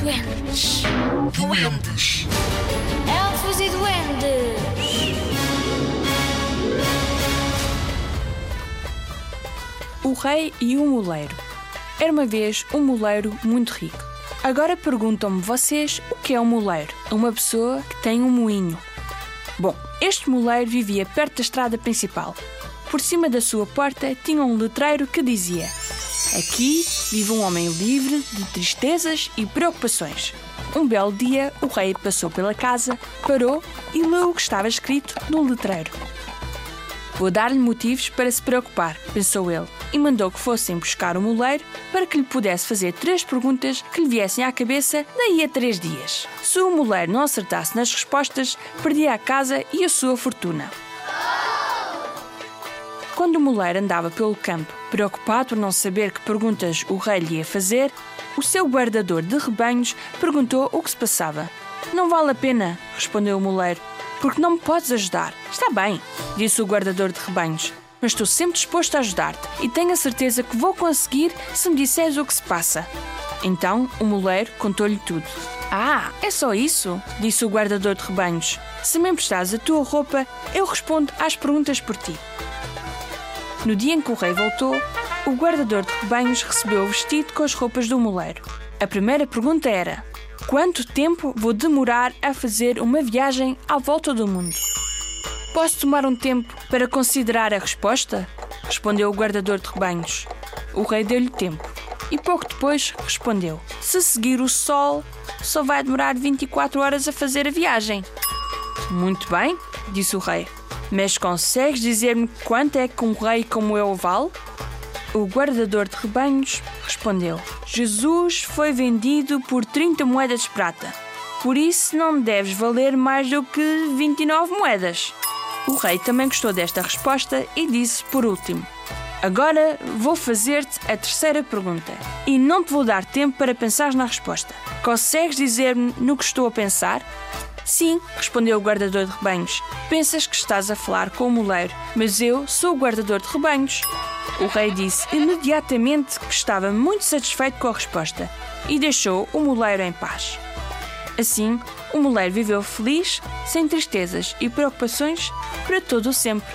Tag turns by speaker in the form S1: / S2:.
S1: duendes.
S2: Duendes.
S1: Elfos e duendes.
S3: O Rei e o Moleiro. Era uma vez um moleiro muito rico. Agora perguntam-me vocês o que é um moleiro? Uma pessoa que tem um moinho. Bom, este moleiro vivia perto da estrada principal. Por cima da sua porta tinha um letreiro que dizia: Aqui vive um homem livre de tristezas e preocupações. Um belo dia, o rei passou pela casa, parou e leu o que estava escrito no letreiro. Vou dar-lhe motivos para se preocupar, pensou ele, e mandou que fossem buscar o moleiro para que lhe pudesse fazer três perguntas que lhe viessem à cabeça daí a três dias. Se o moleiro não acertasse nas respostas, perdia a casa e a sua fortuna. Quando o moleiro andava pelo campo, preocupado por não saber que perguntas o rei lhe ia fazer, o seu guardador de rebanhos perguntou o que se passava. Não vale a pena, respondeu o moleiro, porque não me podes ajudar. Está bem, disse o guardador de rebanhos, mas estou sempre disposto a ajudar-te e tenho a certeza que vou conseguir se me disseres o que se passa. Então o moleiro contou-lhe tudo. Ah, é só isso? disse o guardador de rebanhos. Se me emprestares a tua roupa, eu respondo às perguntas por ti. No dia em que o rei voltou, o guardador de rebanhos recebeu o vestido com as roupas do moleiro. A primeira pergunta era: Quanto tempo vou demorar a fazer uma viagem à volta do mundo? Posso tomar um tempo para considerar a resposta? Respondeu o guardador de rebanhos. O rei deu-lhe tempo e pouco depois respondeu: Se seguir o sol, só vai demorar 24 horas a fazer a viagem. Muito bem, disse o rei. Mas consegues dizer-me quanto é que um rei como eu vale? O guardador de rebanhos respondeu: Jesus foi vendido por 30 moedas de prata. Por isso não deves valer mais do que 29 moedas. O rei também gostou desta resposta e disse por último: Agora vou fazer-te a terceira pergunta e não te vou dar tempo para pensar na resposta. Consegues dizer-me no que estou a pensar? Sim, respondeu o guardador de rebanhos. Pensas que estás a falar com o moleiro, mas eu sou o guardador de rebanhos. O rei disse imediatamente que estava muito satisfeito com a resposta e deixou o moleiro em paz. Assim, o moleiro viveu feliz, sem tristezas e preocupações, para todo o sempre.